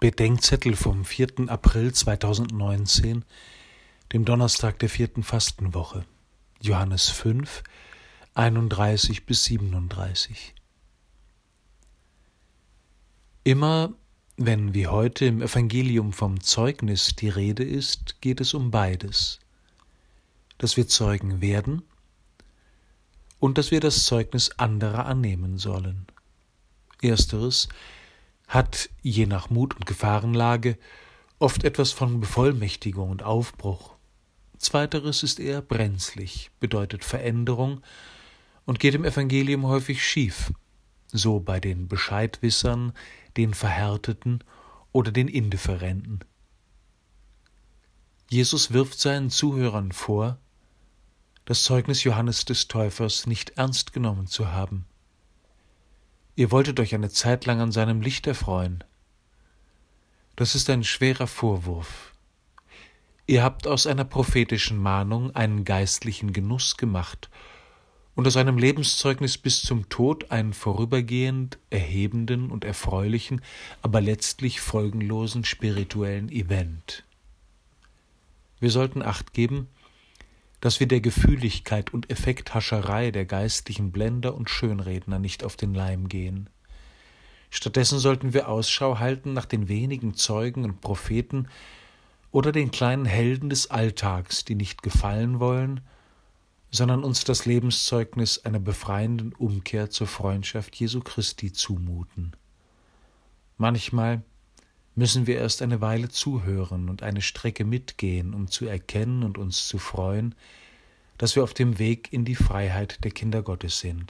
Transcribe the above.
Bedenkzettel vom 4. April 2019, dem Donnerstag der vierten Fastenwoche, Johannes 5, 31 bis 37. Immer wenn wie heute im Evangelium vom Zeugnis die Rede ist, geht es um beides, dass wir Zeugen werden und dass wir das Zeugnis anderer annehmen sollen. Ersteres hat, je nach Mut und Gefahrenlage, oft etwas von Bevollmächtigung und Aufbruch. Zweiteres ist eher brenzlig, bedeutet Veränderung und geht im Evangelium häufig schief, so bei den Bescheidwissern, den Verhärteten oder den Indifferenten. Jesus wirft seinen Zuhörern vor, das Zeugnis Johannes des Täufers nicht ernst genommen zu haben. Ihr wolltet euch eine Zeit lang an seinem Licht erfreuen. Das ist ein schwerer Vorwurf. Ihr habt aus einer prophetischen Mahnung einen geistlichen Genuss gemacht und aus einem Lebenszeugnis bis zum Tod einen vorübergehend erhebenden und erfreulichen, aber letztlich folgenlosen spirituellen Event. Wir sollten acht geben, dass wir der Gefühligkeit und Effekthascherei der geistlichen Blender und Schönredner nicht auf den Leim gehen. Stattdessen sollten wir Ausschau halten nach den wenigen Zeugen und Propheten oder den kleinen Helden des Alltags, die nicht gefallen wollen, sondern uns das Lebenszeugnis einer befreienden Umkehr zur Freundschaft Jesu Christi zumuten. Manchmal müssen wir erst eine Weile zuhören und eine Strecke mitgehen, um zu erkennen und uns zu freuen, dass wir auf dem Weg in die Freiheit der Kinder Gottes sind.